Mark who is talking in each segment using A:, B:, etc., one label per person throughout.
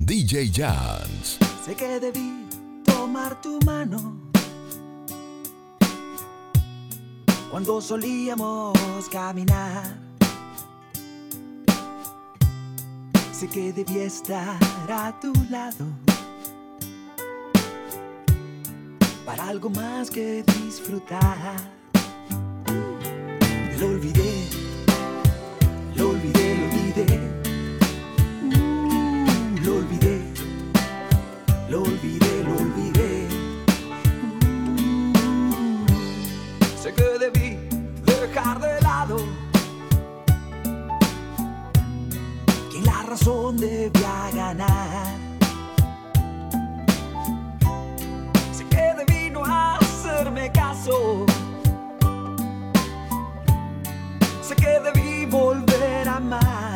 A: DJ Jans.
B: Sé que debí tomar tu mano cuando solíamos caminar. Sé que debí estar a tu lado para algo más que disfrutar. Lo olvidé lo olvidé, lo olvidé. Sé que debí dejar de lado que la razón debía ganar. Sé que debí no hacerme caso. Sé que debí volver a amar.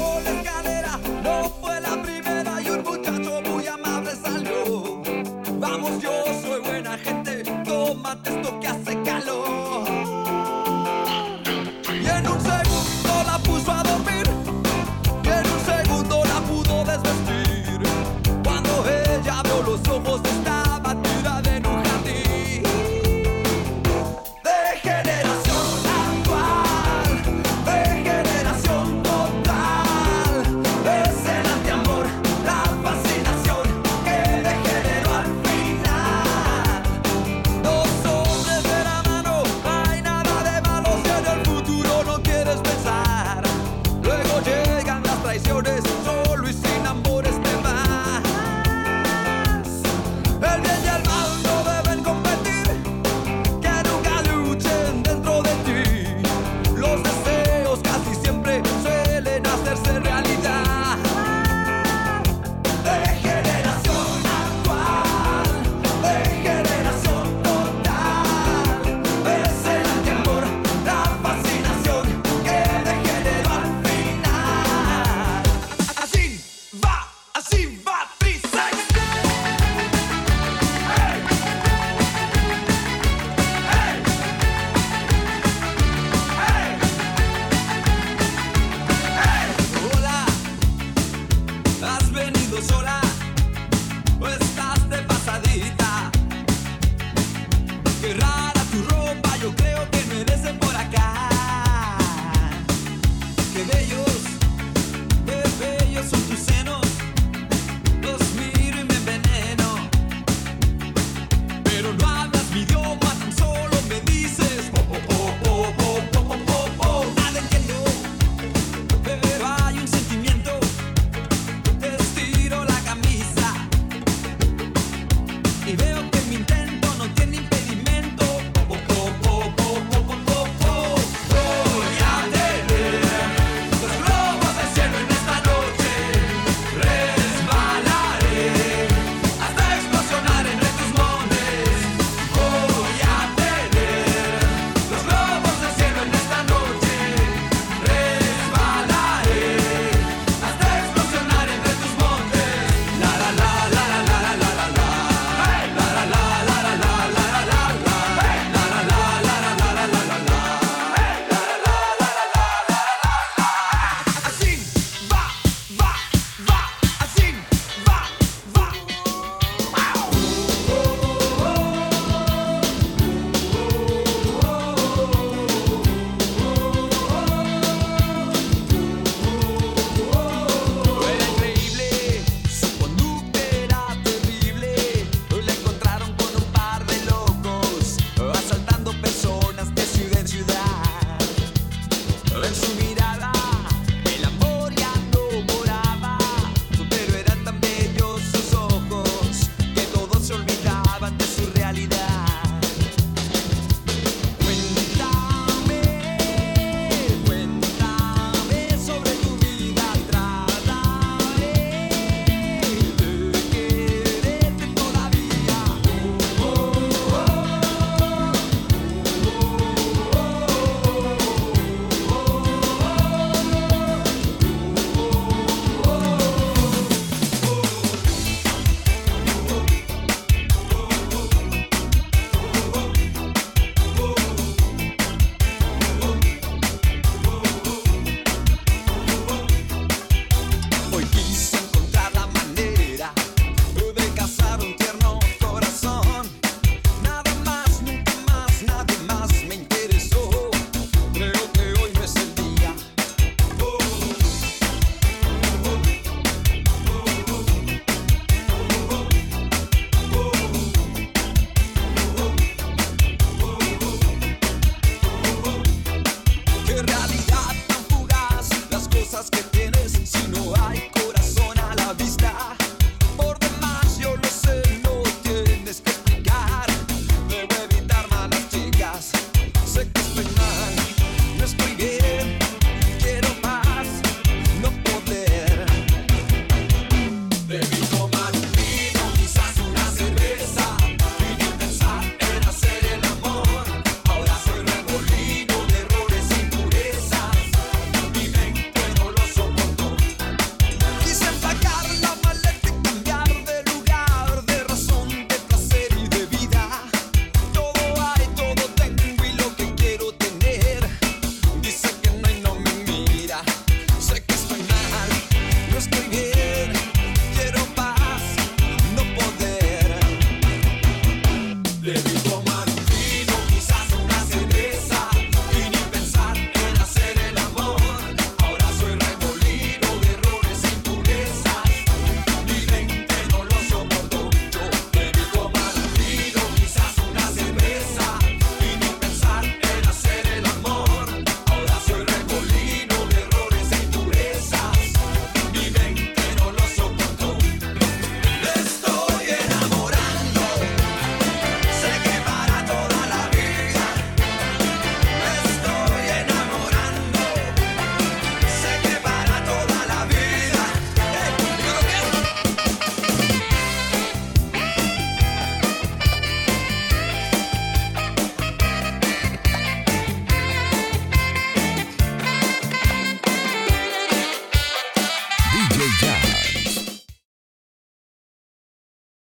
B: Hola.